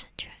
concentrate.